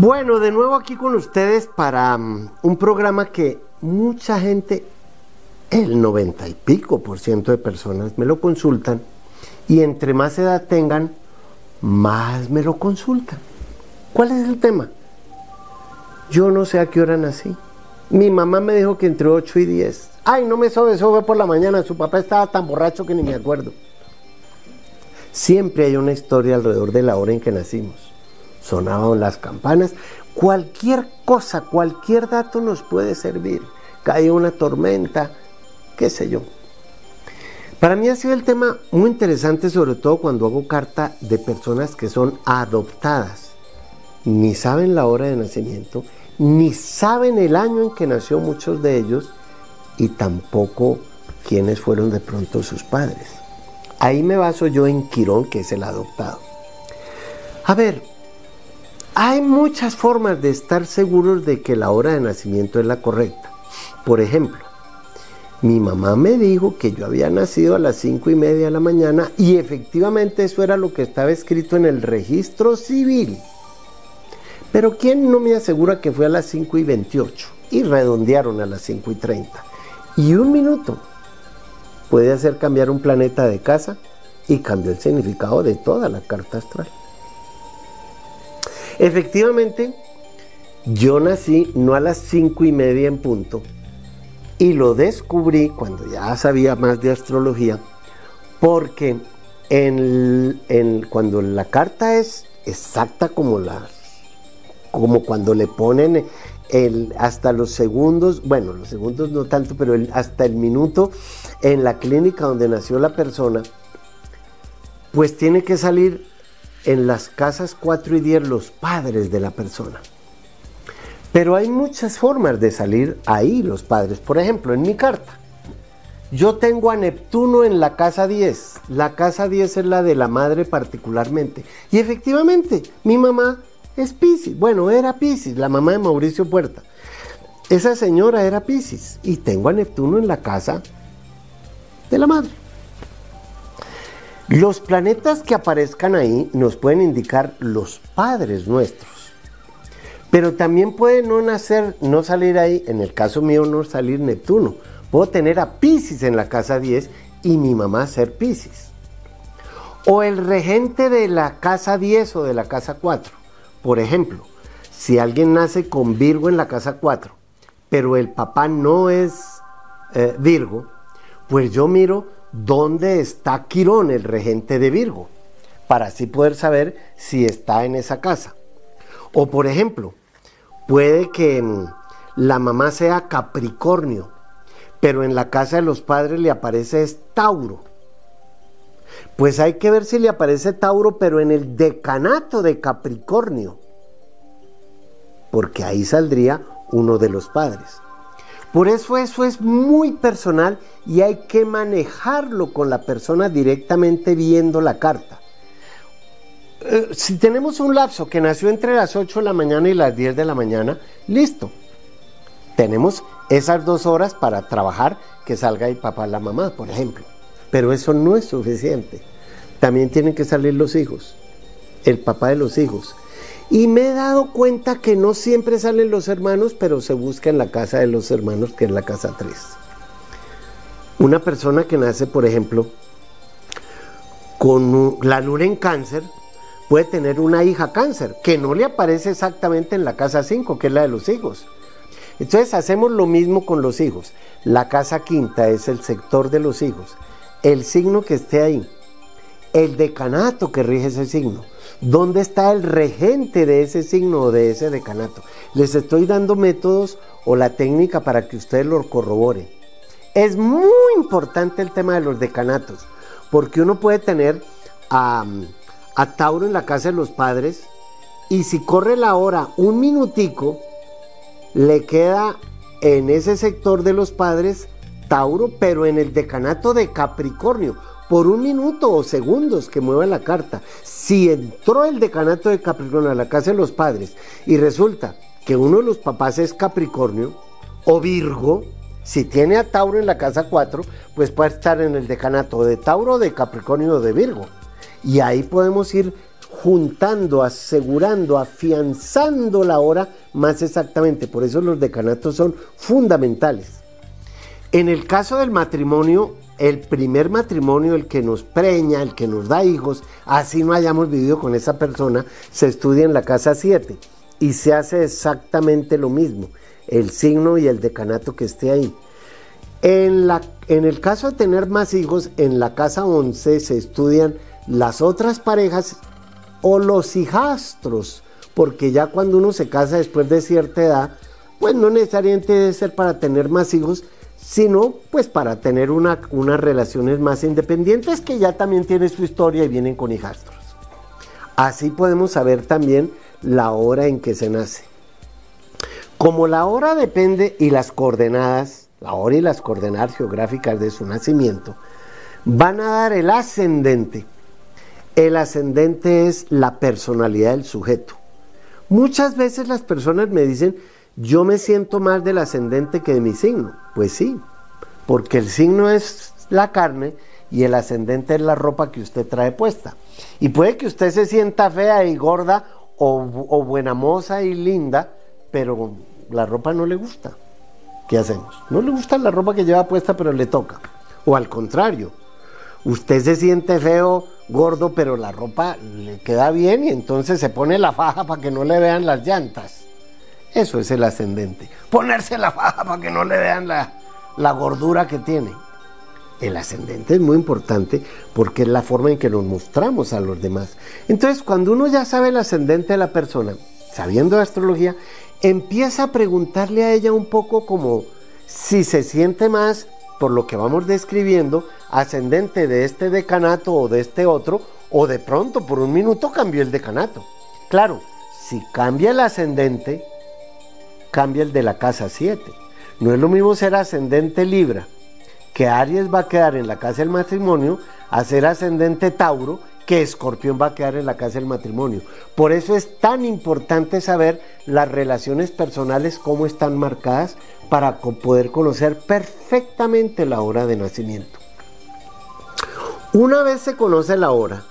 Bueno, de nuevo aquí con ustedes para um, un programa que mucha gente, el 90 y pico por ciento de personas me lo consultan y entre más edad tengan, más me lo consultan. ¿Cuál es el tema? Yo no sé a qué hora nací. Mi mamá me dijo que entre 8 y 10. Ay, no me sobe, sobe por la mañana. Su papá estaba tan borracho que ni me acuerdo. Siempre hay una historia alrededor de la hora en que nacimos sonaban las campanas. Cualquier cosa, cualquier dato nos puede servir. Cae una tormenta, qué sé yo. Para mí ha sido el tema muy interesante, sobre todo cuando hago carta de personas que son adoptadas. Ni saben la hora de nacimiento, ni saben el año en que nació muchos de ellos, y tampoco quiénes fueron de pronto sus padres. Ahí me baso yo en Quirón, que es el adoptado. A ver, hay muchas formas de estar seguros de que la hora de nacimiento es la correcta. Por ejemplo, mi mamá me dijo que yo había nacido a las cinco y media de la mañana y efectivamente eso era lo que estaba escrito en el registro civil. Pero ¿quién no me asegura que fue a las 5 y 28? Y redondearon a las 5 y 30. Y un minuto puede hacer cambiar un planeta de casa y cambió el significado de toda la carta astral. Efectivamente, yo nací no a las cinco y media en punto y lo descubrí cuando ya sabía más de astrología porque cuando la carta es exacta como la como cuando le ponen hasta los segundos, bueno, los segundos no tanto, pero hasta el minuto en la clínica donde nació la persona, pues tiene que salir en las casas 4 y 10 los padres de la persona. Pero hay muchas formas de salir ahí los padres. Por ejemplo, en mi carta, yo tengo a Neptuno en la casa 10. La casa 10 es la de la madre particularmente. Y efectivamente, mi mamá es Piscis. Bueno, era Piscis, la mamá de Mauricio Puerta. Esa señora era Piscis. Y tengo a Neptuno en la casa de la madre. Los planetas que aparezcan ahí nos pueden indicar los padres nuestros. Pero también puede no nacer, no salir ahí, en el caso mío no salir Neptuno. Puedo tener a Pisces en la casa 10 y mi mamá ser Pisces. O el regente de la casa 10 o de la casa 4. Por ejemplo, si alguien nace con Virgo en la casa 4, pero el papá no es eh, Virgo, pues yo miro dónde está Quirón, el regente de Virgo, para así poder saber si está en esa casa. O por ejemplo, puede que mm, la mamá sea Capricornio, pero en la casa de los padres le aparece Tauro. Pues hay que ver si le aparece Tauro, pero en el decanato de Capricornio, porque ahí saldría uno de los padres. Por eso eso es muy personal y hay que manejarlo con la persona directamente viendo la carta. Eh, si tenemos un lapso que nació entre las 8 de la mañana y las 10 de la mañana, listo. Tenemos esas dos horas para trabajar que salga el papá la mamá, por ejemplo. Pero eso no es suficiente. También tienen que salir los hijos, el papá de los hijos, y me he dado cuenta que no siempre salen los hermanos, pero se busca en la casa de los hermanos, que es la casa 3. Una persona que nace, por ejemplo, con la luna en cáncer, puede tener una hija cáncer, que no le aparece exactamente en la casa 5, que es la de los hijos. Entonces hacemos lo mismo con los hijos. La casa quinta es el sector de los hijos. El signo que esté ahí. El decanato que rige ese signo ¿Dónde está el regente de ese signo o de ese decanato? Les estoy dando métodos o la técnica para que ustedes lo corroboren. Es muy importante el tema de los decanatos, porque uno puede tener a, a Tauro en la casa de los padres y si corre la hora un minutico, le queda en ese sector de los padres Tauro, pero en el decanato de Capricornio por un minuto o segundos que mueva la carta. Si entró el decanato de Capricornio a la casa de los padres y resulta que uno de los papás es Capricornio o Virgo, si tiene a Tauro en la casa 4, pues puede estar en el decanato de Tauro, de Capricornio o de Virgo. Y ahí podemos ir juntando, asegurando, afianzando la hora más exactamente. Por eso los decanatos son fundamentales. En el caso del matrimonio, el primer matrimonio, el que nos preña, el que nos da hijos, así no hayamos vivido con esa persona, se estudia en la casa 7 y se hace exactamente lo mismo, el signo y el decanato que esté ahí. En, la, en el caso de tener más hijos, en la casa 11 se estudian las otras parejas o los hijastros, porque ya cuando uno se casa después de cierta edad, pues no necesariamente debe ser para tener más hijos, sino pues para tener unas relaciones más independientes que ya también tiene su historia y vienen con hijastros. Así podemos saber también la hora en que se nace. Como la hora depende y las coordenadas, la hora y las coordenadas geográficas de su nacimiento, van a dar el ascendente. El ascendente es la personalidad del sujeto. Muchas veces las personas me dicen, yo me siento más del ascendente que de mi signo. Pues sí, porque el signo es la carne y el ascendente es la ropa que usted trae puesta. Y puede que usted se sienta fea y gorda o, o buena moza y linda, pero la ropa no le gusta. ¿Qué hacemos? No le gusta la ropa que lleva puesta, pero le toca. O al contrario, usted se siente feo, gordo, pero la ropa le queda bien y entonces se pone la faja para que no le vean las llantas. Eso es el ascendente. Ponerse la faja para que no le vean la, la gordura que tiene. El ascendente es muy importante porque es la forma en que nos mostramos a los demás. Entonces, cuando uno ya sabe el ascendente de la persona, sabiendo astrología, empieza a preguntarle a ella un poco como si se siente más, por lo que vamos describiendo, ascendente de este decanato o de este otro, o de pronto por un minuto cambió el decanato. Claro, si cambia el ascendente, cambia el de la casa 7. No es lo mismo ser ascendente Libra, que Aries va a quedar en la casa del matrimonio, a ser ascendente Tauro, que Escorpión va a quedar en la casa del matrimonio. Por eso es tan importante saber las relaciones personales, cómo están marcadas, para poder conocer perfectamente la hora de nacimiento. Una vez se conoce la hora,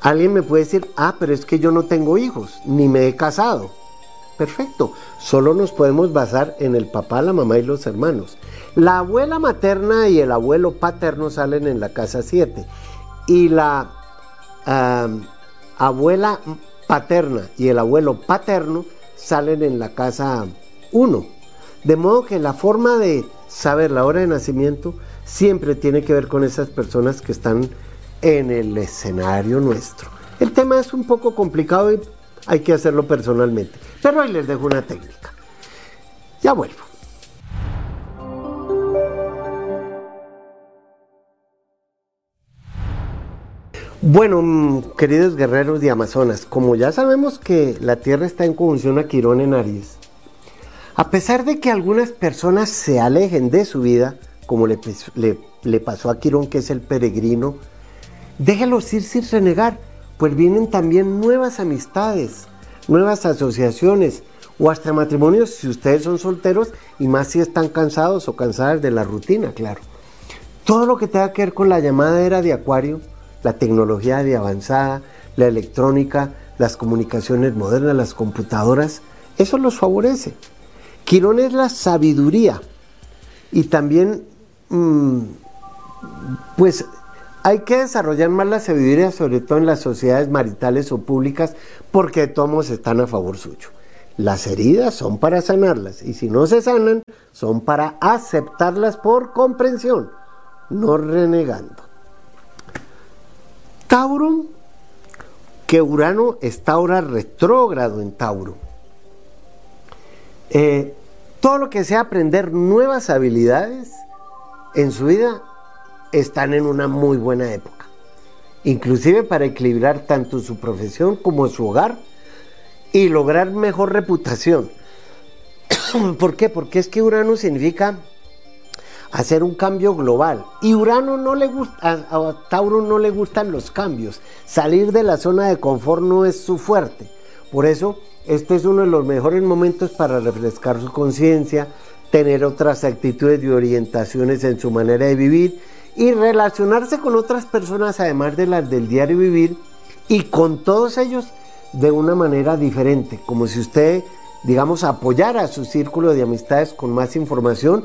alguien me puede decir, ah, pero es que yo no tengo hijos, ni me he casado. Perfecto, solo nos podemos basar en el papá, la mamá y los hermanos. La abuela materna y el abuelo paterno salen en la casa 7 y la abuela paterna y el abuelo paterno salen en la casa 1. De modo que la forma de saber la hora de nacimiento siempre tiene que ver con esas personas que están en el escenario nuestro. El tema es un poco complicado y hay que hacerlo personalmente. Pero ahí les dejo una técnica. Ya vuelvo. Bueno, mm, queridos guerreros de Amazonas, como ya sabemos que la Tierra está en conjunción a Quirón en Aries, a pesar de que algunas personas se alejen de su vida, como le, le pasó a Quirón, que es el peregrino, déjelos ir sin renegar, pues vienen también nuevas amistades, nuevas asociaciones o hasta matrimonios si ustedes son solteros y más si están cansados o cansadas de la rutina, claro. Todo lo que tenga que ver con la llamada era de Acuario, la tecnología de avanzada, la electrónica, las comunicaciones modernas, las computadoras, eso los favorece. Quirón es la sabiduría y también, mm, pues, hay que desarrollar más la sabiduría, sobre todo en las sociedades maritales o públicas, porque todos están a favor suyo. Las heridas son para sanarlas y si no se sanan, son para aceptarlas por comprensión, no renegando. Tauro, que Urano está ahora retrógrado en Tauro. Eh, todo lo que sea aprender nuevas habilidades en su vida están en una muy buena época. Inclusive para equilibrar tanto su profesión como su hogar y lograr mejor reputación. ¿Por qué? Porque es que Urano significa hacer un cambio global. Y Urano no le gusta, a, Tauro no le gustan los cambios. Salir de la zona de confort no es su fuerte. Por eso, este es uno de los mejores momentos para refrescar su conciencia, tener otras actitudes y orientaciones en su manera de vivir y relacionarse con otras personas además de las del diario vivir y con todos ellos de una manera diferente, como si usted, digamos, apoyara su círculo de amistades con más información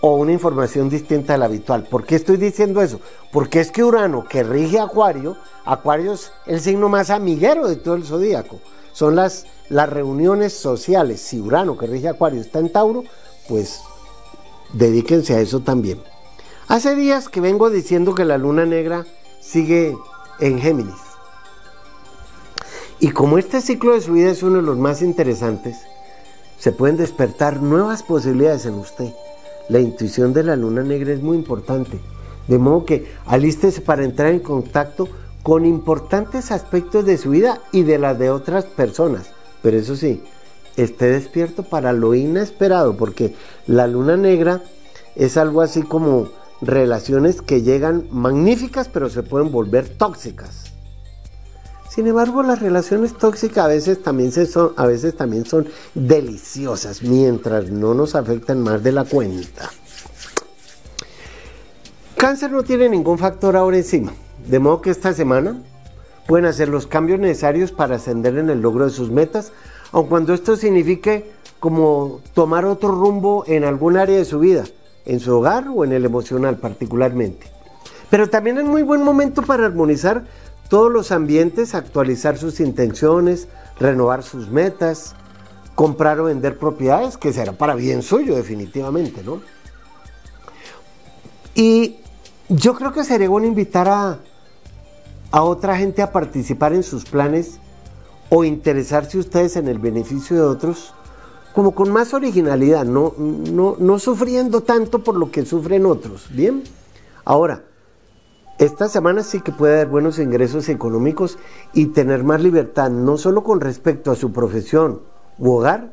o una información distinta a la habitual. ¿Por qué estoy diciendo eso? Porque es que Urano, que rige Acuario, Acuario es el signo más amiguero de todo el zodíaco. Son las, las reuniones sociales. Si Urano, que rige Acuario, está en Tauro, pues dedíquense a eso también. Hace días que vengo diciendo que la luna negra sigue en Géminis. Y como este ciclo de su vida es uno de los más interesantes, se pueden despertar nuevas posibilidades en usted la intuición de la luna negra es muy importante. De modo que alístese para entrar en contacto con importantes aspectos de su vida y de las de otras personas. Pero eso sí, esté despierto para lo inesperado, porque la luna negra es algo así como relaciones que llegan magníficas, pero se pueden volver tóxicas. Sin embargo, las relaciones tóxicas a veces también, son, a veces también son deliciosas mientras no nos afectan más de la cuenta. Cáncer no tiene ningún factor ahora encima, de modo que esta semana pueden hacer los cambios necesarios para ascender en el logro de sus metas, aun cuando esto signifique como tomar otro rumbo en algún área de su vida, en su hogar o en el emocional particularmente. Pero también es muy buen momento para armonizar todos los ambientes, actualizar sus intenciones, renovar sus metas, comprar o vender propiedades, que será para bien suyo definitivamente, ¿no? Y yo creo que sería bueno invitar a, a otra gente a participar en sus planes o interesarse ustedes en el beneficio de otros, como con más originalidad, no, no, no sufriendo tanto por lo que sufren otros, ¿bien? Ahora, esta semana sí que puede dar buenos ingresos económicos y tener más libertad, no solo con respecto a su profesión u hogar,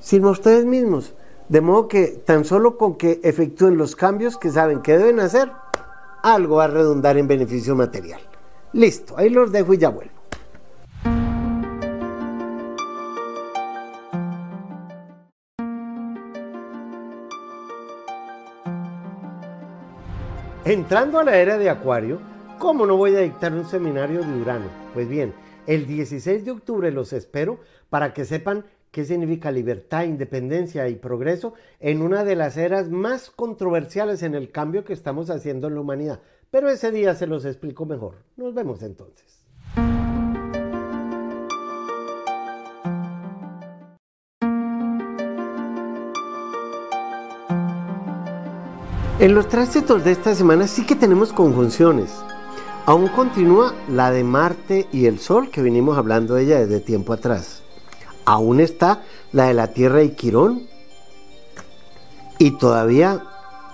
sino a ustedes mismos. De modo que tan solo con que efectúen los cambios que saben que deben hacer, algo va a redundar en beneficio material. Listo, ahí los dejo y ya vuelvo. Entrando a la era de Acuario, ¿cómo no voy a dictar un seminario de Urano? Pues bien, el 16 de octubre los espero para que sepan qué significa libertad, independencia y progreso en una de las eras más controversiales en el cambio que estamos haciendo en la humanidad. Pero ese día se los explico mejor. Nos vemos entonces. En los tránsitos de esta semana sí que tenemos conjunciones. Aún continúa la de Marte y el Sol, que venimos hablando de ella desde tiempo atrás. Aún está la de la Tierra y Quirón. Y todavía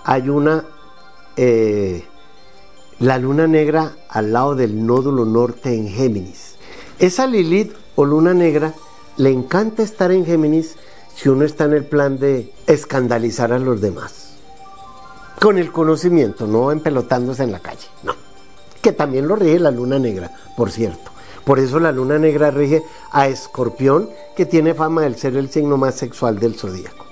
hay una, eh, la luna negra al lado del nódulo norte en Géminis. Esa Lilith o luna negra le encanta estar en Géminis si uno está en el plan de escandalizar a los demás con el conocimiento, no empelotándose en la calle, no. Que también lo rige la luna negra, por cierto. Por eso la luna negra rige a Escorpión, que tiene fama de ser el signo más sexual del zodíaco.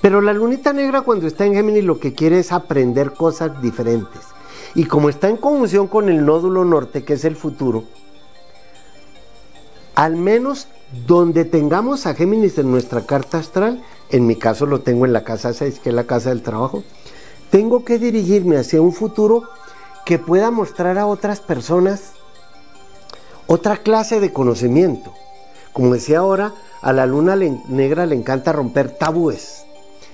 Pero la lunita negra cuando está en Géminis lo que quiere es aprender cosas diferentes. Y como está en conjunción con el nódulo norte, que es el futuro, al menos donde tengamos a Géminis en nuestra carta astral, en mi caso lo tengo en la casa 6, que es la casa del trabajo, tengo que dirigirme hacia un futuro que pueda mostrar a otras personas otra clase de conocimiento. Como decía ahora, a la luna negra le encanta romper tabúes,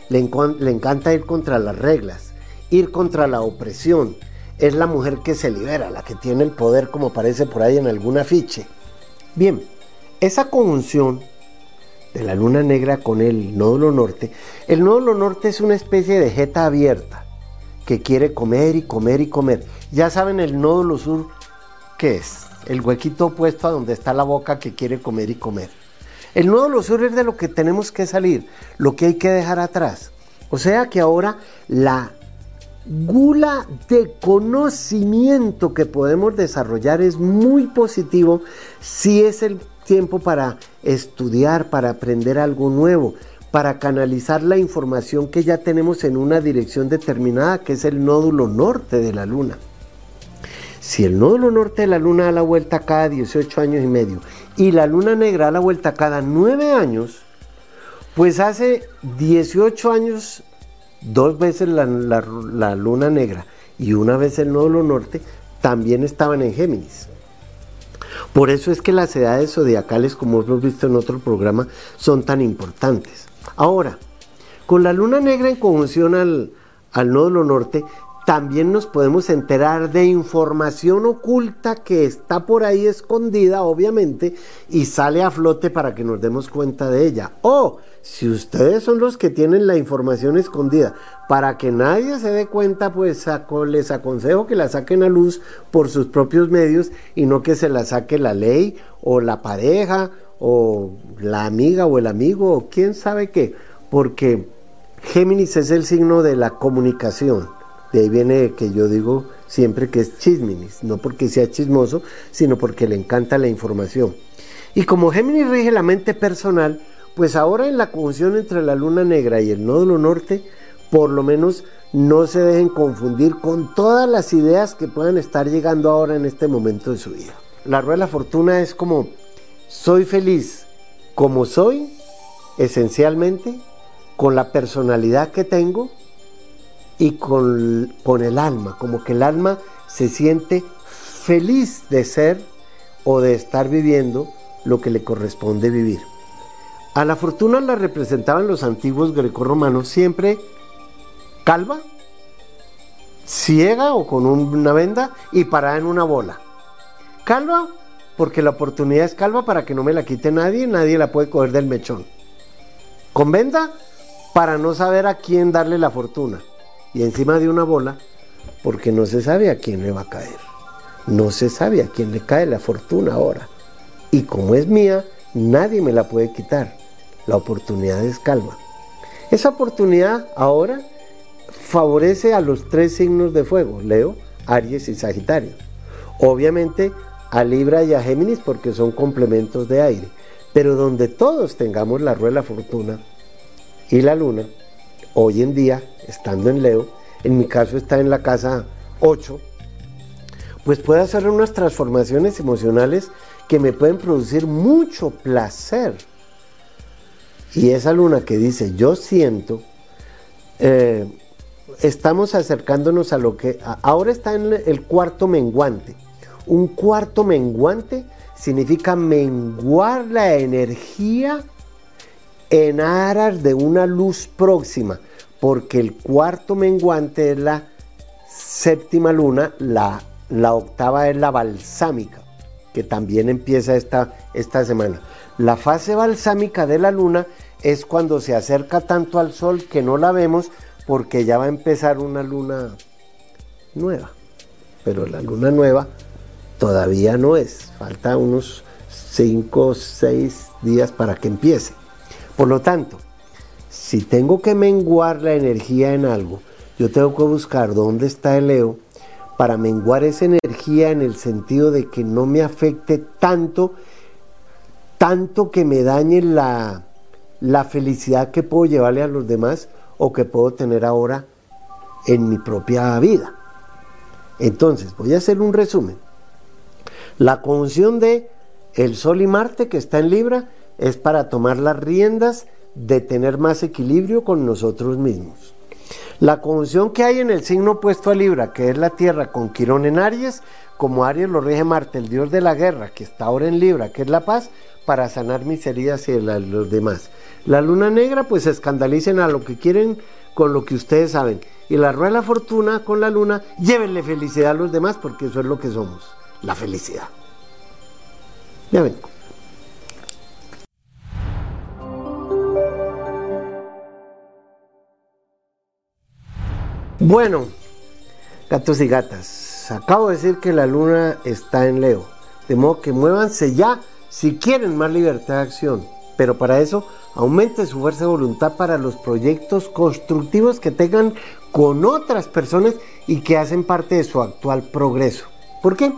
le, encanta ir contra las reglas, ir contra la opresión. Es la mujer que se libera, la que tiene el poder como aparece por ahí en algún afiche. Bien, esa conjunción de la luna negra con el nódulo norte, el nódulo norte es una especie de jeta abierta que quiere comer y comer y comer. Ya saben el nódulo sur, ¿qué es? El huequito opuesto a donde está la boca que quiere comer y comer. El nódulo sur es de lo que tenemos que salir, lo que hay que dejar atrás. O sea que ahora la gula de conocimiento que podemos desarrollar es muy positivo si es el tiempo para estudiar, para aprender algo nuevo para canalizar la información que ya tenemos en una dirección determinada, que es el nódulo norte de la Luna. Si el nódulo norte de la luna da la vuelta cada 18 años y medio y la luna negra da la vuelta cada 9 años, pues hace 18 años, dos veces la, la luna negra y una vez el nódulo norte también estaban en Géminis. Por eso es que las edades zodiacales, como hemos visto en otro programa, son tan importantes. Ahora, con la luna negra en conjunción al, al nódulo norte, también nos podemos enterar de información oculta que está por ahí escondida, obviamente, y sale a flote para que nos demos cuenta de ella. O si ustedes son los que tienen la información escondida, para que nadie se dé cuenta, pues les aconsejo que la saquen a luz por sus propios medios y no que se la saque la ley o la pareja o la amiga o el amigo o quién sabe qué, porque Géminis es el signo de la comunicación. De ahí viene que yo digo siempre que es chisminis, no porque sea chismoso, sino porque le encanta la información. Y como Géminis rige la mente personal, pues ahora en la conjunción entre la luna negra y el nódulo norte, por lo menos no se dejen confundir con todas las ideas que puedan estar llegando ahora en este momento de su vida. La rueda de la fortuna es como, soy feliz como soy, esencialmente, con la personalidad que tengo y con, con el alma, como que el alma se siente feliz de ser o de estar viviendo lo que le corresponde vivir. A la fortuna la representaban los antiguos grecorromanos siempre calva, ciega o con una venda y parada en una bola. Calva porque la oportunidad es calva para que no me la quite nadie, nadie la puede coger del mechón. Con venda para no saber a quién darle la fortuna. Y encima de una bola porque no se sabe a quién le va a caer. No se sabe a quién le cae la fortuna ahora. Y como es mía, nadie me la puede quitar. La oportunidad es calma. Esa oportunidad ahora favorece a los tres signos de fuego, Leo, Aries y Sagitario. Obviamente a Libra y a Géminis porque son complementos de aire. Pero donde todos tengamos la rueda de la fortuna y la luna, hoy en día, estando en Leo, en mi caso está en la casa 8, pues puede hacer unas transformaciones emocionales que me pueden producir mucho placer y esa luna que dice yo siento, eh, estamos acercándonos a lo que ahora está en el cuarto menguante. Un cuarto menguante significa menguar la energía en aras de una luz próxima, porque el cuarto menguante es la séptima luna, la, octava es la balsámica, que también empieza esta, esta semana. La fase balsámica de la luna es cuando se acerca tanto al sol que no la vemos porque ya va a empezar una luna nueva. Pero la luna nueva todavía no es, falta unos 5 o 6 días para que empiece. Por lo tanto, si tengo que menguar la energía en algo, yo tengo que buscar dónde está el Leo para menguar esa energía en el sentido de que no me afecte tanto, tanto que me dañe la, la felicidad que puedo llevarle a los demás o que puedo tener ahora en mi propia vida. Entonces, voy a hacer un resumen. La conjunción de el Sol y Marte que está en Libra es para tomar las riendas de tener más equilibrio con nosotros mismos. La conjunción que hay en el signo opuesto a Libra, que es la Tierra con Quirón en Aries, como Aries lo rige Marte, el dios de la guerra, que está ahora en Libra, que es la paz, para sanar mis heridas y los demás. La luna negra, pues escandalicen a lo que quieren con lo que ustedes saben. Y la rueda de la fortuna con la luna, llévenle felicidad a los demás porque eso es lo que somos, la felicidad. Ya ven. Bueno, gatos y gatas, acabo de decir que la luna está en Leo, de modo que muévanse ya si quieren más libertad de acción, pero para eso aumente su fuerza de voluntad para los proyectos constructivos que tengan con otras personas y que hacen parte de su actual progreso. ¿Por qué?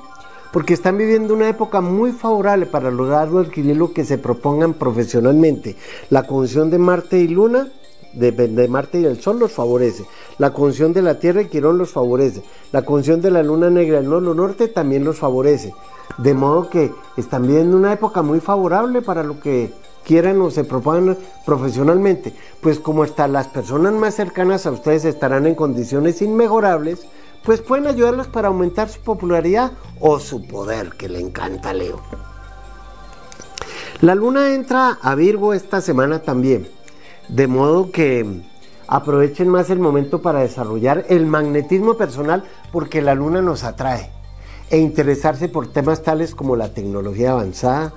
Porque están viviendo una época muy favorable para lograr o adquirir lo que se propongan profesionalmente. La conjunción de Marte y Luna de, Marte y el Sol los favorece. La conjunción de la Tierra y Quirón los favorece. La conjunción de la Luna Negra y el Nodo Norte también los favorece. De modo que están viviendo una época muy favorable para lo que quieran o se propongan profesionalmente. Pues como hasta las personas más cercanas a ustedes estarán en condiciones inmejorables, pues pueden ayudarlos para aumentar su popularidad o su poder, que le encanta Leo. La luna entra a Virgo esta semana también, de modo que aprovechen más el momento para desarrollar el magnetismo personal porque la luna nos atrae e interesarse por temas tales como la tecnología avanzada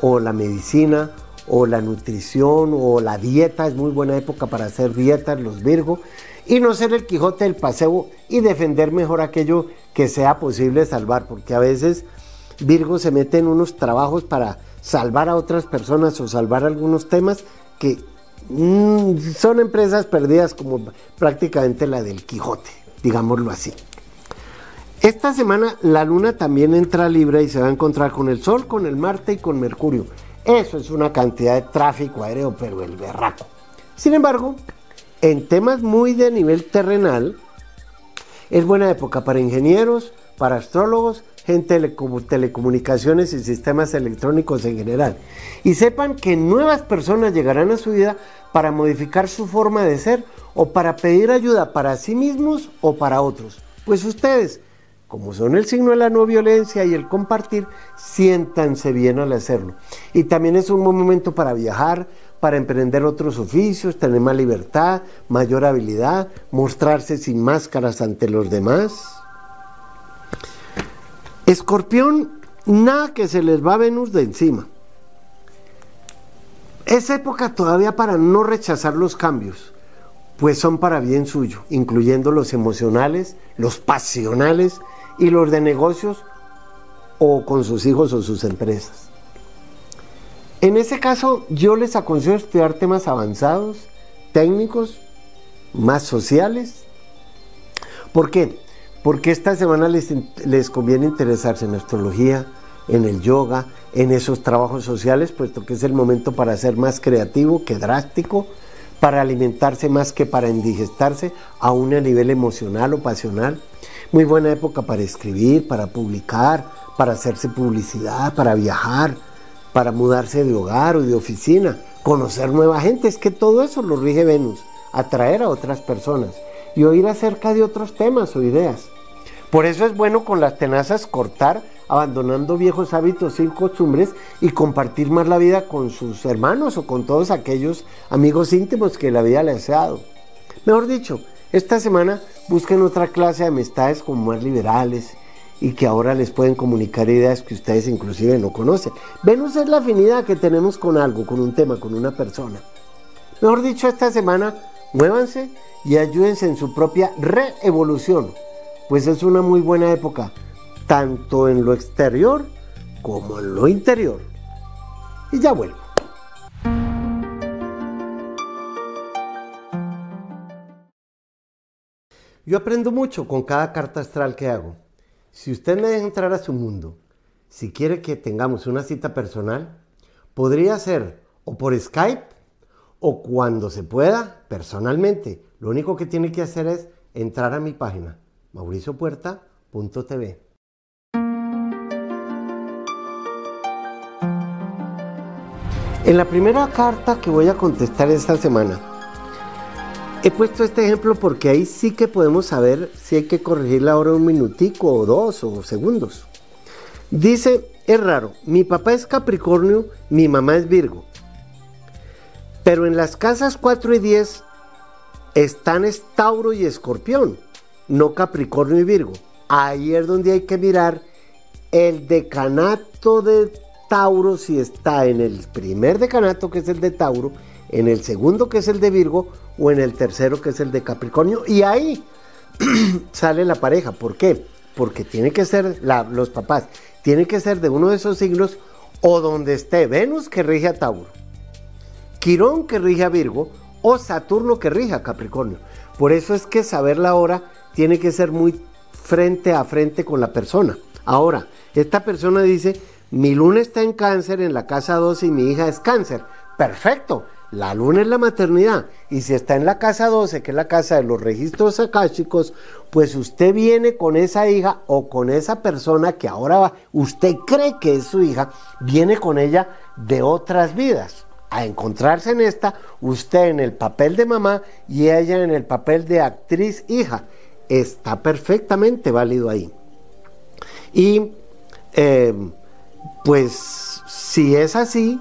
o la medicina o la nutrición o la dieta, es muy buena época para hacer dietas los Virgo y no ser el Quijote del paseo y defender mejor aquello que sea posible salvar, porque a veces Virgo se mete en unos trabajos para salvar a otras personas o salvar algunos temas que mm, son empresas perdidas como prácticamente la del Quijote, digámoslo así. Esta semana la luna también entra libre y se va a encontrar con el Sol, con el Marte y con Mercurio. Eso es una cantidad de tráfico aéreo, pero el berraco. Sin embargo, en temas muy de nivel terrenal, es buena época para ingenieros, para astrólogos gente de telecomunicaciones y sistemas electrónicos en general. Y sepan que nuevas personas llegarán a su vida para modificar su forma de ser o para pedir ayuda para sí mismos o para otros. Pues ustedes, como son el signo de la no violencia y el compartir, siéntanse bien al hacerlo. Y también es un buen momento para viajar, para emprender otros oficios, tener más libertad, mayor habilidad, mostrarse sin máscaras ante los demás. Escorpión, nada que se les va Venus de encima. Es época todavía para no rechazar los cambios, pues son para bien suyo, incluyendo los emocionales, los pasionales y los de negocios o con sus hijos o sus empresas. En ese caso, yo les aconsejo estudiar temas avanzados, técnicos, más sociales. ¿Por qué? Porque esta semana les, les conviene interesarse en astrología, en el yoga, en esos trabajos sociales, puesto que es el momento para ser más creativo que drástico, para alimentarse más que para indigestarse, aún a nivel emocional o pasional. Muy buena época para escribir, para publicar, para hacerse publicidad, para viajar, para mudarse de hogar o de oficina, conocer nueva gente. Es que todo eso lo rige Venus, atraer a otras personas y oír acerca de otros temas o ideas. Por eso es bueno con las tenazas cortar, abandonando viejos hábitos y costumbres y compartir más la vida con sus hermanos o con todos aquellos amigos íntimos que la vida les ha dado. Mejor dicho, esta semana busquen otra clase de amistades como más liberales y que ahora les pueden comunicar ideas que ustedes inclusive no conocen. Venus es la afinidad que tenemos con algo, con un tema, con una persona. Mejor dicho, esta semana muévanse y ayúdense en su propia reevolución, pues es una muy buena época, tanto en lo exterior como en lo interior. Y ya vuelvo. Yo aprendo mucho con cada carta astral que hago. Si usted me deja entrar a su mundo, si quiere que tengamos una cita personal, podría ser o por Skype o cuando se pueda personalmente lo único que tiene que hacer es entrar a mi página, mauriciopuerta.tv. En la primera carta que voy a contestar esta semana, he puesto este ejemplo porque ahí sí que podemos saber si hay que corregir la hora un minutico o dos o segundos. Dice, es raro, mi papá es Capricornio, mi mamá es Virgo. Pero en las casas 4 y 10 están es Tauro y Escorpión, no Capricornio y Virgo. Ahí es donde hay que mirar el decanato de Tauro si está en el primer decanato que es el de Tauro, en el segundo que es el de Virgo o en el tercero que es el de Capricornio y ahí sale la pareja. ¿Por qué? Porque tiene que ser los papás, tiene que ser de uno de esos siglos o donde esté Venus que rige a Tauro, Quirón que rige a Virgo o Saturno que rija Capricornio. Por eso es que saber la hora tiene que ser muy frente a frente con la persona. Ahora, esta persona dice, mi luna está en cáncer en la casa 12 y mi hija es cáncer. Perfecto. la luna es la maternidad. Y si está en la casa 12, que es la casa de los registros akáshicos, pues usted viene con esa hija o con esa persona que ahora va, usted cree que es su hija, viene con ella de otras vidas. A encontrarse en esta, usted en el papel de mamá y ella en el papel de actriz hija. Está perfectamente válido ahí. Y eh, pues si es así,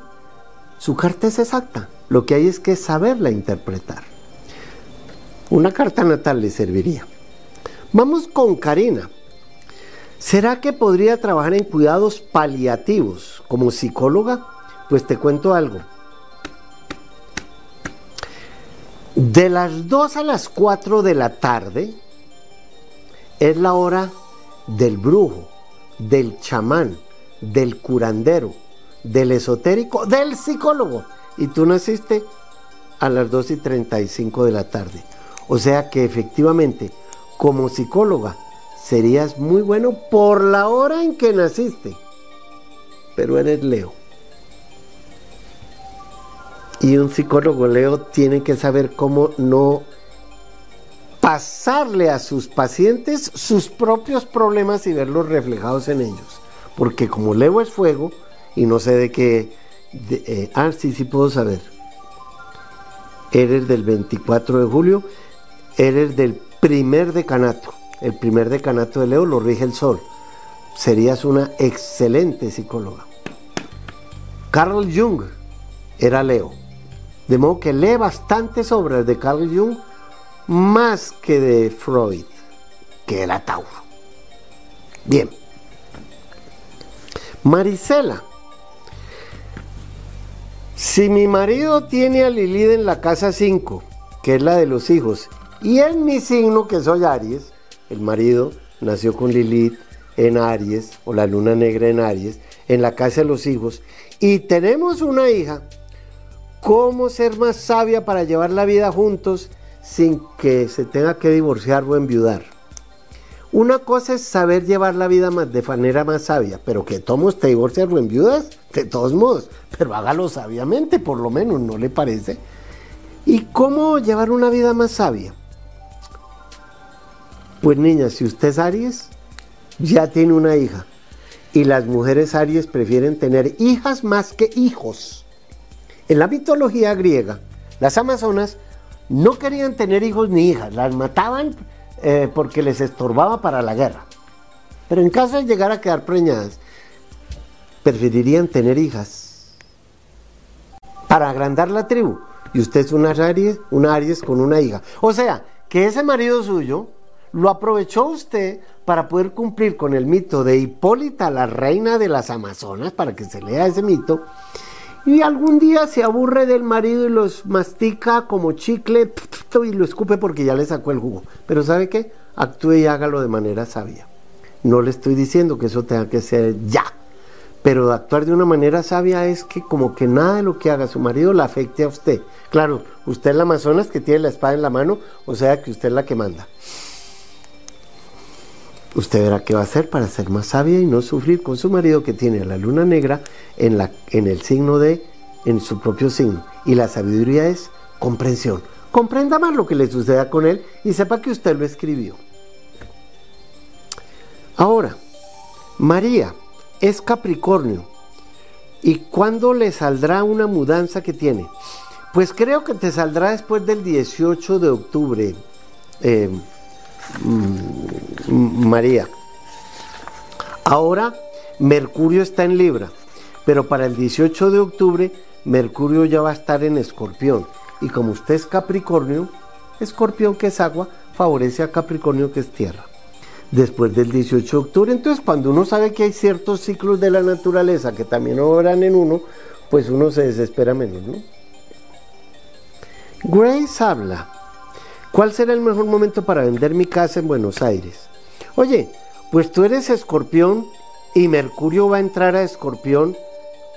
su carta es exacta. Lo que hay es que saberla interpretar. Una carta natal le serviría. Vamos con Karina. ¿Será que podría trabajar en cuidados paliativos como psicóloga? Pues te cuento algo. De las 2 a las 4 de la tarde es la hora del brujo, del chamán, del curandero, del esotérico, del psicólogo y tú naciste a las 2 y 35 de la tarde. O sea que efectivamente, como psicóloga, serías muy bueno por la hora en que naciste. Pero eres Leo. Y un psicólogo Leo tiene que saber cómo no pasarle a sus pacientes sus propios problemas y verlos reflejados en ellos. Porque como Leo es fuego, y no sé de qué eh, ah, sí, sí puedo saber. Eres del 24 de julio, eres del primer decanato. El primer decanato de Leo lo rige el sol. Serías una excelente psicóloga. Carl Jung era Leo. De modo que lee bastantes obras de Carl Jung más que de Freud, que era Tauro. Bien. Marisela si mi marido tiene a Lilith en la casa 5, que es la de los hijos, y en mi signo, que soy Aries, el marido nació con Lilith en Aries, o la luna negra en Aries, en la casa de los hijos, y tenemos una hija, ¿cómo ser más sabia para llevar la vida juntos sin que se tenga que divorciar o enviudar? Una cosa es saber llevar la vida más, de manera más sabia, pero que tomos te divorcias o enviudas, de todos modos, pero hágalo sabiamente, por lo menos, ¿no le parece? ¿Y cómo llevar una vida más sabia? Pues niña, si usted es Aries, ya tiene una hija. Y las mujeres Aries prefieren tener hijas más que hijos. En la mitología griega, las amazonas no querían tener hijos ni hijas, las mataban eh, porque les estorbaba para la guerra. Pero en caso de llegar a quedar preñadas, preferirían tener hijas para agrandar la tribu. Y usted es una una Aries con una hija. O sea, que ese marido suyo lo aprovechó usted para poder cumplir con el mito de Hipólita, la reina de las Amazonas, para que se lea ese mito, y algún día se aburre del marido y los mastica como chicle y lo escupe porque ya le sacó el jugo. Pero ¿sabe qué? Actúe y hágalo de manera sabia. No le estoy diciendo que eso tenga que ser ya. Pero actuar de una manera sabia es que como que nada de lo que haga su marido le afecte a usted. Claro, usted es la Amazonas que tiene la espada en la mano, o sea que usted es la que manda. Usted verá qué va a hacer para ser más sabia y no sufrir con su marido que tiene la luna negra en, la, en el signo de, en su propio signo. Y la sabiduría es comprensión. Comprenda más lo que le suceda con él y sepa que usted lo escribió. Ahora, María es Capricornio. ¿Y cuándo le saldrá una mudanza que tiene? Pues creo que te saldrá después del 18 de octubre. Eh, María. Ahora Mercurio está en Libra, pero para el 18 de octubre Mercurio ya va a estar en Escorpión. Y como usted es Capricornio, Escorpión que es agua, favorece a Capricornio que es tierra. Después del 18 de octubre, entonces cuando uno sabe que hay ciertos ciclos de la naturaleza que también obran en uno, pues uno se desespera menos, ¿no? Grace habla ¿Cuál será el mejor momento para vender mi casa en Buenos Aires? Oye, pues tú eres escorpión y Mercurio va a entrar a escorpión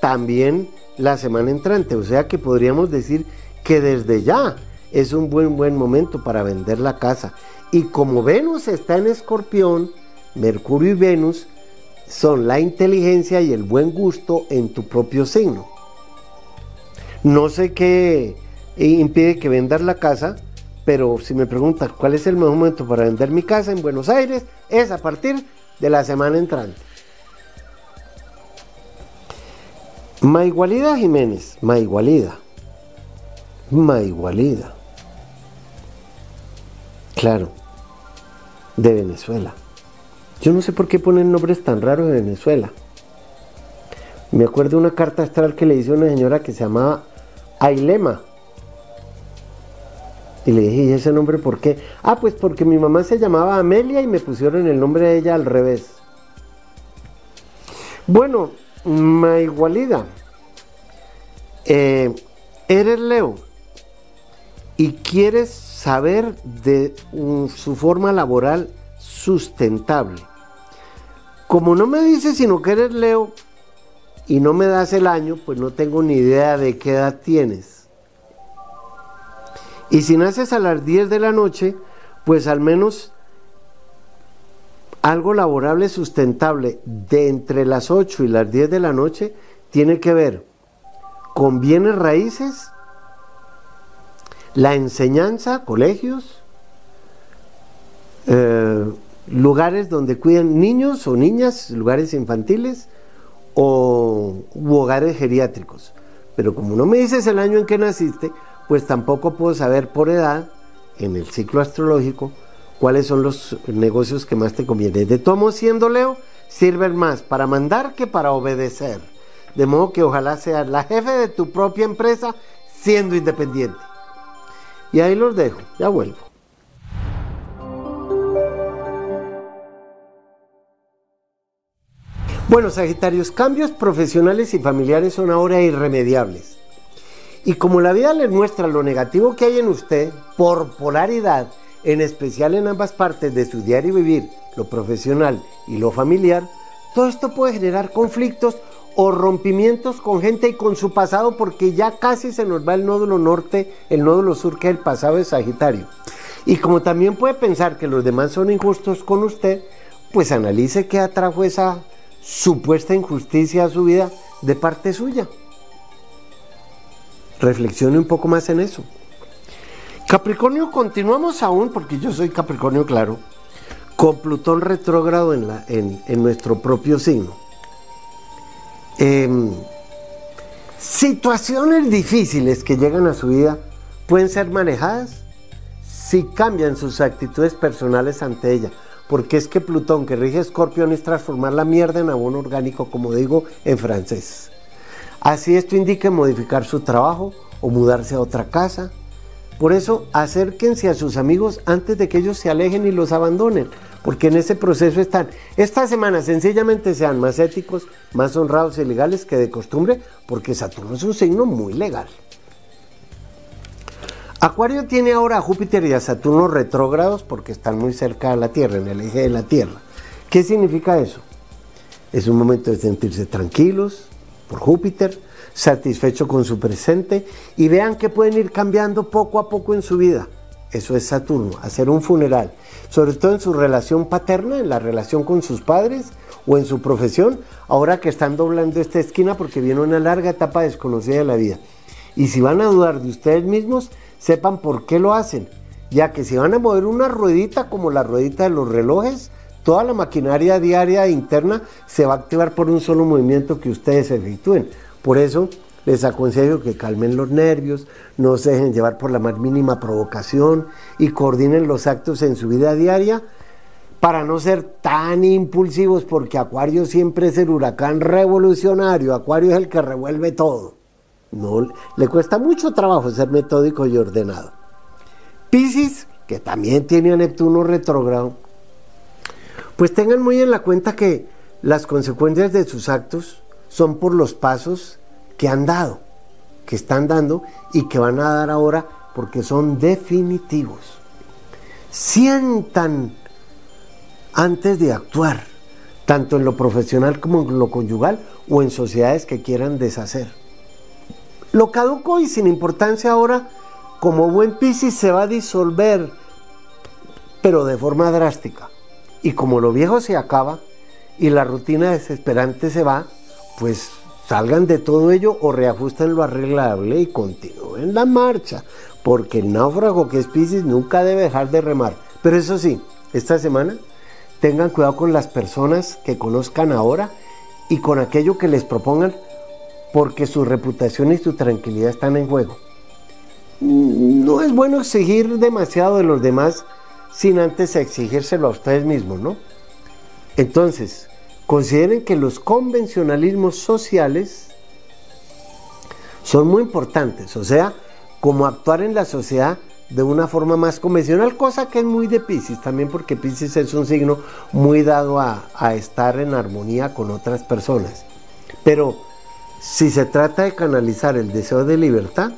también la semana entrante. O sea que podríamos decir que desde ya es un buen buen momento para vender la casa. Y como Venus está en escorpión, Mercurio y Venus son la inteligencia y el buen gusto en tu propio signo. No sé qué impide que vender la casa, pero si me preguntan cuál es el mejor momento para vender mi casa en Buenos Aires, es a partir de la semana entrante. Maigualida Jiménez, Maigualida, Maigualida. Claro, de Venezuela. Yo no sé por qué ponen nombres tan raros de Venezuela. Me acuerdo una carta astral que le hizo una señora que se llamaba Ailema. Y le dije, ¿y ese nombre por qué? Ah, pues porque mi mamá se llamaba Amelia y me pusieron el nombre de ella al revés. Bueno, Maigualida, eh, eres Leo y quieres saber de su forma laboral sustentable. Como no me dices sino que eres Leo y no me das el año, pues no tengo ni idea de qué edad tienes. Y si naces a las 10 de la noche, pues al menos algo laborable sustentable de entre las 8 y las 10 de la noche tiene que ver con bienes raíces, la enseñanza, colegios, eh, lugares donde cuidan niños o niñas, lugares infantiles o hogares geriátricos. Pero como no me dices el año en que naciste, pues tampoco puedo saber por edad, en el ciclo astrológico, cuáles son los negocios que más te convienen. De tomo siendo Leo, sirven más para mandar que para obedecer. De modo que ojalá seas la jefe de tu propia empresa siendo independiente. Y ahí los dejo, ya vuelvo. Bueno, Sagitarios, cambios profesionales y familiares son ahora irremediables. Y como la vida les muestra lo negativo que hay en usted, por polaridad, en especial en ambas partes de su diario vivir, lo profesional y lo familiar, todo esto puede generar conflictos o rompimientos con gente y con su pasado porque ya casi se nos va el nódulo norte, el nódulo sur que es el pasado de Sagitario. Y como también puede pensar que los demás son injustos con usted, pues analice qué atrajo esa supuesta injusticia a su vida de parte suya. Reflexione un poco más en eso. Capricornio, continuamos aún, porque yo soy Capricornio, claro, con Plutón retrógrado en, la, en, nuestro propio signo. Em, situaciones difíciles que llegan a su vida pueden ser manejadas si cambian sus actitudes personales ante ella. Porque es que Plutón, que rige Escorpión, es transformar la mierda en abono orgánico, como digo en francés. Así esto indica modificar su trabajo o mudarse a otra casa, por eso, acérquense a sus amigos antes de que ellos se alejen y los abandonen, porque en ese proceso están. Esta semana sencillamente sean más éticos, más honrados y legales que de costumbre, porque Saturno es un signo muy legal. Acuario tiene ahora a Júpiter y a Saturno retrógrados porque están muy cerca de la Tierra, en el eje de la Tierra. ¿Qué significa eso? Es un momento de sentirse tranquilos Júpiter, satisfecho con su presente y vean que pueden ir cambiando poco a poco en su vida. Eso es Saturno, hacer un funeral, sobre todo en su relación paterna, en la relación con sus padres o en su profesión, ahora que están doblando esta esquina porque viene una larga etapa desconocida de la vida. Y si van a dudar de ustedes mismos, sepan por qué lo hacen, ya que si van a mover una ruedita como la ruedita de los relojes, toda la maquinaria diaria interna se va a activar por un solo movimiento que ustedes efectúen. Por eso les aconsejo que calmen los nervios, no se dejen llevar por la más mínima provocación y coordinen los actos en su vida diaria para no ser tan impulsivos, porque Acuario siempre es el huracán revolucionario, Acuario es el que revuelve todo. No, le cuesta mucho trabajo ser metódico y ordenado. Piscis, que también tiene a Neptuno retrógrado, pues tengan muy en la cuenta que las consecuencias de sus actos son por los pasos que han dado, que están dando y que van a dar ahora porque son definitivos. Sientan antes de actuar, tanto en lo profesional como en lo conyugal o en sociedades que quieran deshacer. Lo caduco y sin importancia ahora, como buen Piscis, se va a disolver, pero de forma drástica. Y como lo viejo se acaba y la rutina desesperante se va, pues salgan de todo ello o reajusten lo arreglable y continúen la marcha, porque el náufrago que es Pisces nunca debe dejar de remar. Pero eso sí, esta semana tengan cuidado con las personas que conozcan ahora y con aquello que les propongan, porque su reputación y su tranquilidad están en juego. No es bueno exigir demasiado de los demás sin antes exigírselo a ustedes mismos, ¿no? Entonces, consideren que los convencionalismos sociales son muy importantes, o sea, como actuar en la sociedad de una forma más convencional, cosa que es muy de Pisces, también porque Pisces es un signo muy dado a, a, estar en armonía con otras personas. Pero si se trata de canalizar el deseo de libertad,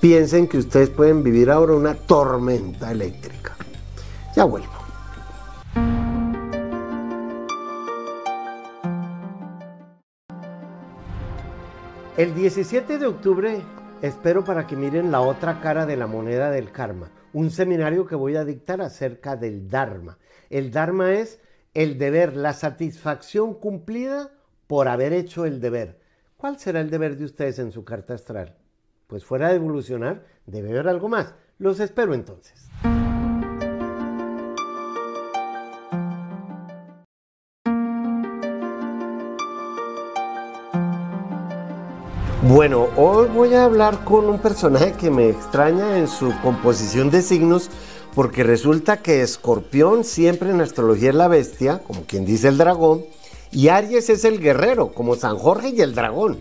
piensen que ustedes pueden vivir ahora una tormenta eléctrica. Ya vuelvo. El 17 de octubre espero para que miren la otra cara de la moneda del karma, un seminario que voy a dictar acerca del Dharma. El Dharma es el deber, la satisfacción cumplida por haber hecho el deber. ¿Cuál será el deber de ustedes en su carta astral? Pues fuera de evolucionar, debe haber algo más. Los espero entonces. Bueno, hoy voy a hablar con un personaje que me extraña en su composición de signos, porque resulta que Escorpión siempre en astrología es la bestia, como quien dice el dragón, y Aries es el guerrero, como San Jorge y el dragón.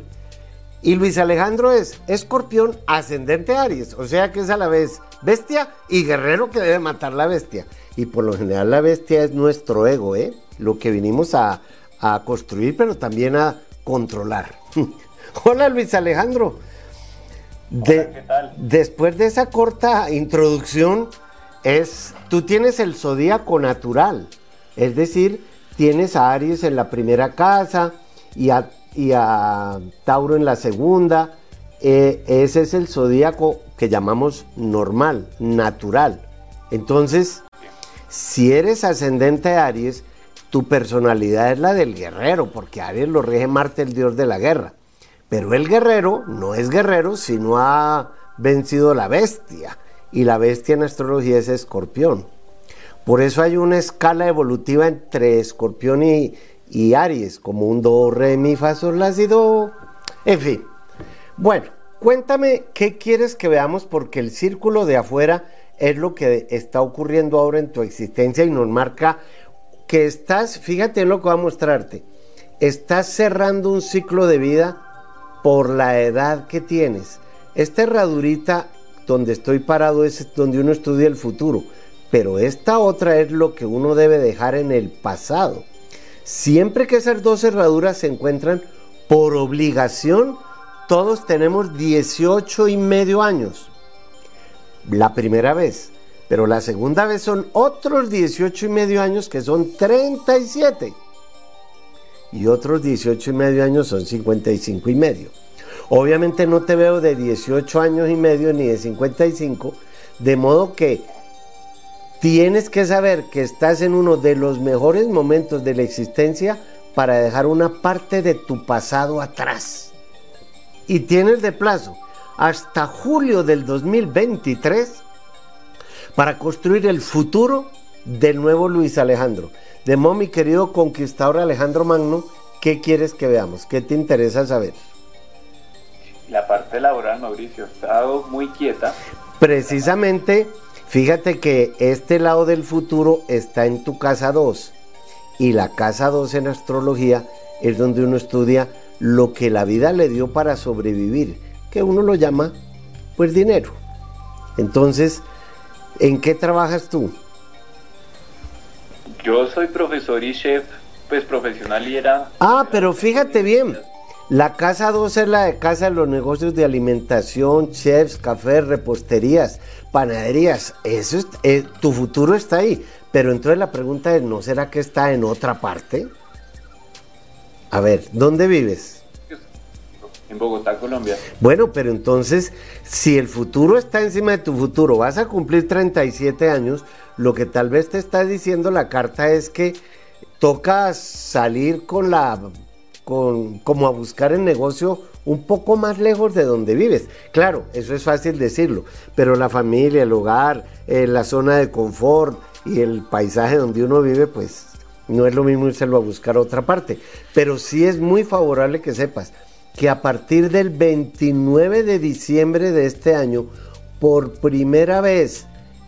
Y Luis Alejandro es Escorpión ascendente Aries, o sea que es a la vez bestia y guerrero que debe matar la bestia. Y por lo general la bestia es nuestro ego, ¿eh? lo que vinimos a, a construir, pero también a controlar. Hola Luis Alejandro. ¿qué tal? Después de esa corta introducción, es, tú tienes el zodíaco natural, es decir, tienes a Aries en la primera casa y a, y a Tauro en la segunda. Eh, ese es el zodíaco que llamamos normal, natural. Entonces, si eres ascendente de Aries, tu personalidad es la del guerrero, porque Aries lo rige Marte, el dios de la guerra. Pero el guerrero no es guerrero si no ha vencido la bestia. Y la bestia en astrología es escorpión. Por eso hay una escala evolutiva entre escorpión y, Aries, como un do, re, mi, fa, sol, la, si, do. En fin. Bueno, cuéntame qué quieres que veamos porque el círculo de afuera es lo que está ocurriendo ahora en tu existencia y nos marca que estás, fíjate lo que va a mostrarte, estás cerrando un ciclo de vida por la edad que tienes. Esta herradurita donde estoy parado es donde uno estudia el futuro, pero esta otra es lo que uno debe dejar en el pasado. Siempre que esas dos herraduras se encuentran por obligación, todos tenemos 18 y medio años. La primera vez, pero la segunda vez son otros 18 y medio años que son 37 y otros 18 y medio años son 55 y medio. Obviamente no te veo de 18 años y medio ni de 55, de modo que tienes que saber que estás en uno de los mejores momentos de la existencia para dejar una parte de tu pasado atrás. Y tienes de plazo hasta julio del 2023 para construir el futuro del nuevo Luis Alejandro. De modo, mi querido conquistador Alejandro Magno, ¿qué quieres que veamos? ¿Qué te interesa saber? La parte laboral, Mauricio, ha estado muy quieta. Precisamente, fíjate que este lado del futuro está en tu casa 2. Y la casa 2 en astrología es donde uno estudia lo que la vida le dio para sobrevivir, que uno lo llama, pues, dinero. Entonces, ¿en qué trabajas tú? Yo soy profesor y chef, pues profesional y era... Ah, pero fíjate bien, la casa 2 es la de casa de los negocios de alimentación, chefs, cafés, reposterías, panaderías. Eso es, eh, tu futuro está ahí. Pero entonces la pregunta es, ¿no será que está en otra parte? A ver, ¿dónde vives? En Bogotá, Colombia. Bueno, pero entonces, si el futuro está encima de tu futuro, vas a cumplir 37 años, lo que tal vez te está diciendo la carta es que toca salir con la con, como a buscar el negocio un poco más lejos de donde vives. Claro, eso es fácil decirlo, pero la familia, el hogar, eh, la zona de confort y el paisaje donde uno vive, pues no es lo mismo írselo a buscar a otra parte. Pero sí es muy favorable que sepas que a partir del 29 de diciembre de este año, por primera vez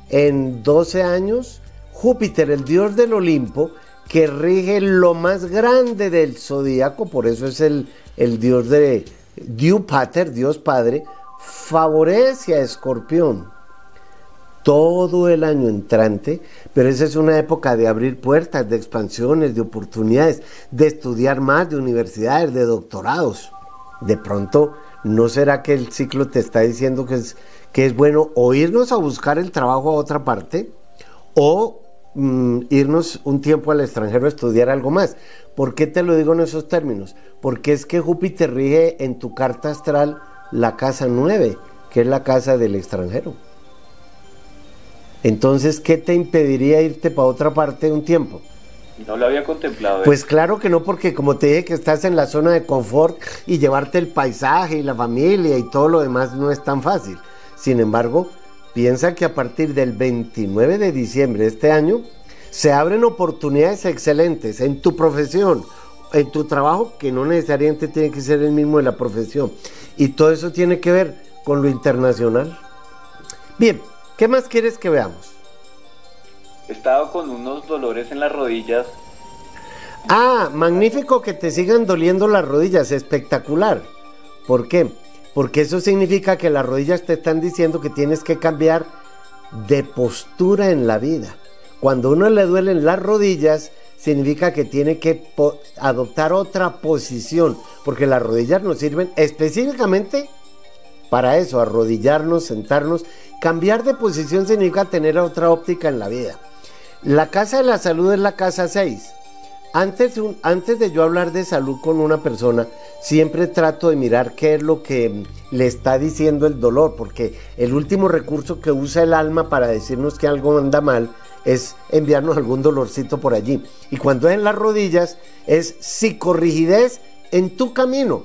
en 12 años, Júpiter, el dios del Olimpo, que rige lo más grande del zodíaco, por eso es el, el dios de Dios Dios Padre, favorece a Escorpión todo el año entrante, pero esa es una época de abrir puertas, de expansiones, de oportunidades, de estudiar más, de universidades, de doctorados. De pronto, ¿no será que el ciclo te está diciendo que es, que es bueno o irnos a buscar el trabajo a otra parte o mm, irnos un tiempo al extranjero a estudiar algo más? ¿Por qué te lo digo en esos términos? Porque es que Júpiter rige en tu carta astral la casa 9, que es la casa del extranjero. Entonces, ¿qué te impediría irte para otra parte un tiempo? No lo había contemplado. Pues claro que no, porque como te dije que estás en la zona de confort y llevarte el paisaje y la familia y todo lo demás no es tan fácil. Sin embargo, piensa que a partir del 29 de diciembre de este año se abren oportunidades excelentes en tu profesión, en tu trabajo, que no necesariamente tiene que ser el mismo de la profesión. Y todo eso tiene que ver con lo internacional. Bien, ¿Qué más quieres que veamos? He estado con unos dolores en las rodillas. Ah, magnífico que te sigan doliendo las rodillas, espectacular. ¿Por qué? Porque eso significa que las rodillas te están diciendo que tienes que cambiar de postura en la vida. Cuando a uno le duelen las rodillas, significa que tiene que adoptar otra posición, porque las rodillas nos sirven específicamente para eso, arrodillarnos, sentarnos Cambiar de posición significa tener otra óptica en la vida. La casa de la salud es la casa 6. Antes, antes de yo hablar de salud con una persona, siempre trato de mirar qué es lo que le está diciendo el dolor, porque el último recurso que usa el alma para decirnos que algo anda mal es enviarnos algún dolorcito por allí. Y cuando es en las rodillas es psicorrigidez en tu camino,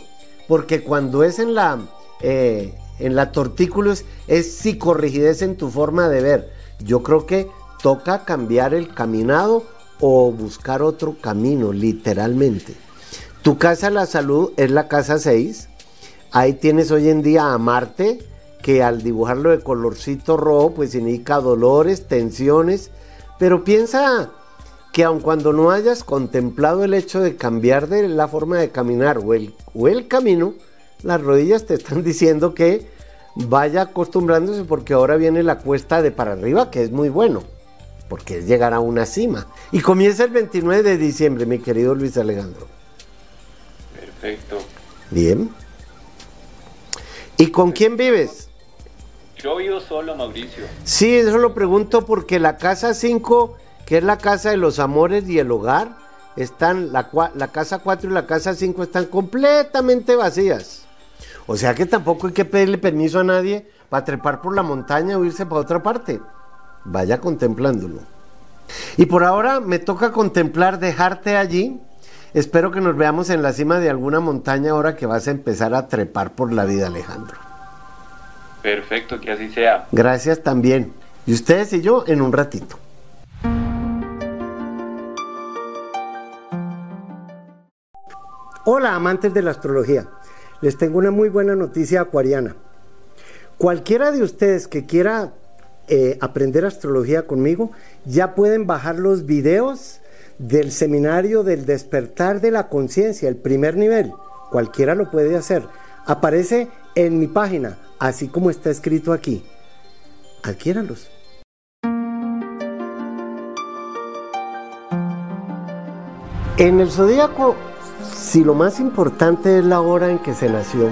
porque cuando es en la, eh, en la tortículos es psicorrigidez en tu forma de ver. Yo creo que toca cambiar el caminado o buscar otro camino, literalmente. Tu casa la salud es la casa 6. Ahí tienes hoy en día a Marte, que al dibujarlo de colorcito rojo, pues indica dolores, tensiones. Pero piensa que aun cuando no hayas contemplado el hecho de cambiar de la forma de caminar o el, o el camino, las rodillas te están diciendo que vaya acostumbrándose porque ahora viene la cuesta de para arriba, que es muy bueno, porque es llegar a una cima. Y comienza el 29 de diciembre, mi querido Luis Alejandro. Perfecto. Bien. ¿Y con quién vives? Yo vivo solo, Mauricio. Sí, eso lo pregunto porque la casa 5, que es la casa de los amores y el hogar, están, la, la casa 4 y la casa 5 están completamente vacías. O sea que tampoco hay que pedirle permiso a nadie para trepar por la montaña o irse para otra parte. Vaya contemplándolo. Y por ahora me toca contemplar dejarte allí. Espero que nos veamos en la cima de alguna montaña ahora que vas a empezar a trepar por la vida, Alejandro. Perfecto, que así sea. Gracias también. Y ustedes y yo en un ratito. Hola, amantes de la astrología les tengo una muy buena noticia acuariana. Cualquiera de ustedes que quiera eh, aprender astrología conmigo, ya pueden bajar los videos del seminario del despertar de la conciencia, el primer nivel. Cualquiera lo puede hacer. Aparece en mi página, así como está escrito aquí. Adquiéranlos. En el zodíaco si lo más importante es la hora en que se nació,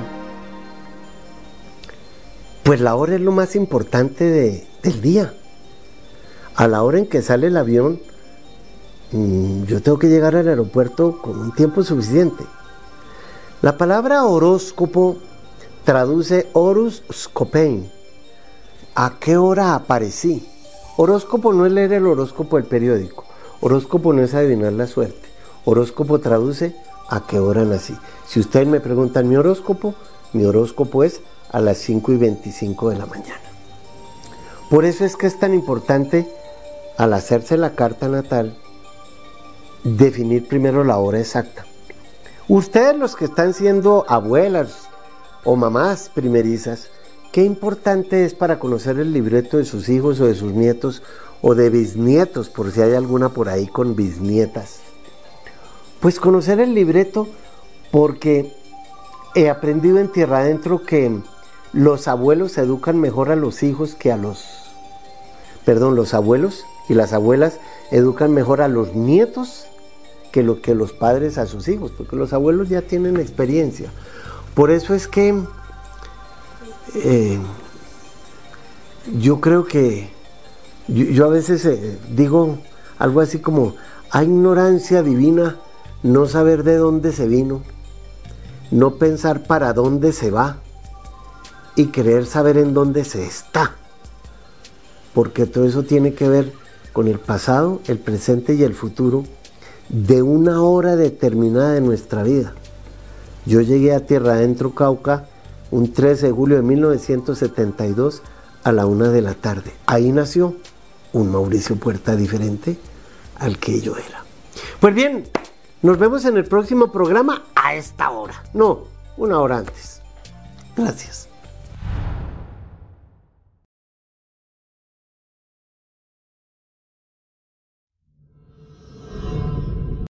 pues la hora es lo más importante del día. A la hora en que sale el avión, mm, yo tengo que llegar al aeropuerto con un tiempo suficiente. La palabra horóscopo traduce horus scopein. ¿A qué hora aparecí? Horóscopo no es leer el horóscopo del periódico. Horóscopo no es adivinar la suerte. Horóscopo traduce a qué hora nací. Si ustedes me preguntan mi horóscopo, mi horóscopo es a las 5 y 25 de la mañana. Por eso es que es tan importante al hacerse la carta natal definir primero la hora exacta. Ustedes los que están siendo abuelas o mamás primerizas, qué importante es para conocer el libreto de sus hijos o de sus nietos o de bisnietos, por si hay alguna por ahí con bisnietas. Pues conocer el libreto porque he aprendido en tierra adentro que los abuelos educan mejor a los hijos que a los... Perdón, los abuelos y las abuelas educan mejor a los nietos que lo que los padres a sus hijos, porque los abuelos ya tienen experiencia. Por eso es que eh, yo creo que yo, a veces eh, digo algo así como, hay ignorancia divina no saber de dónde se vino, no pensar para dónde se va y querer saber en dónde se está. Porque todo eso tiene que ver con el pasado, el presente y el futuro de una hora determinada de nuestra vida. Yo llegué a Tierra Adentro, Cauca, un 13 de julio de 1972 a la una de la tarde. Ahí nació un Mauricio Puerta diferente al que yo era. Pues bien, nos vemos en el próximo programa a esta hora. No, una hora antes. Gracias.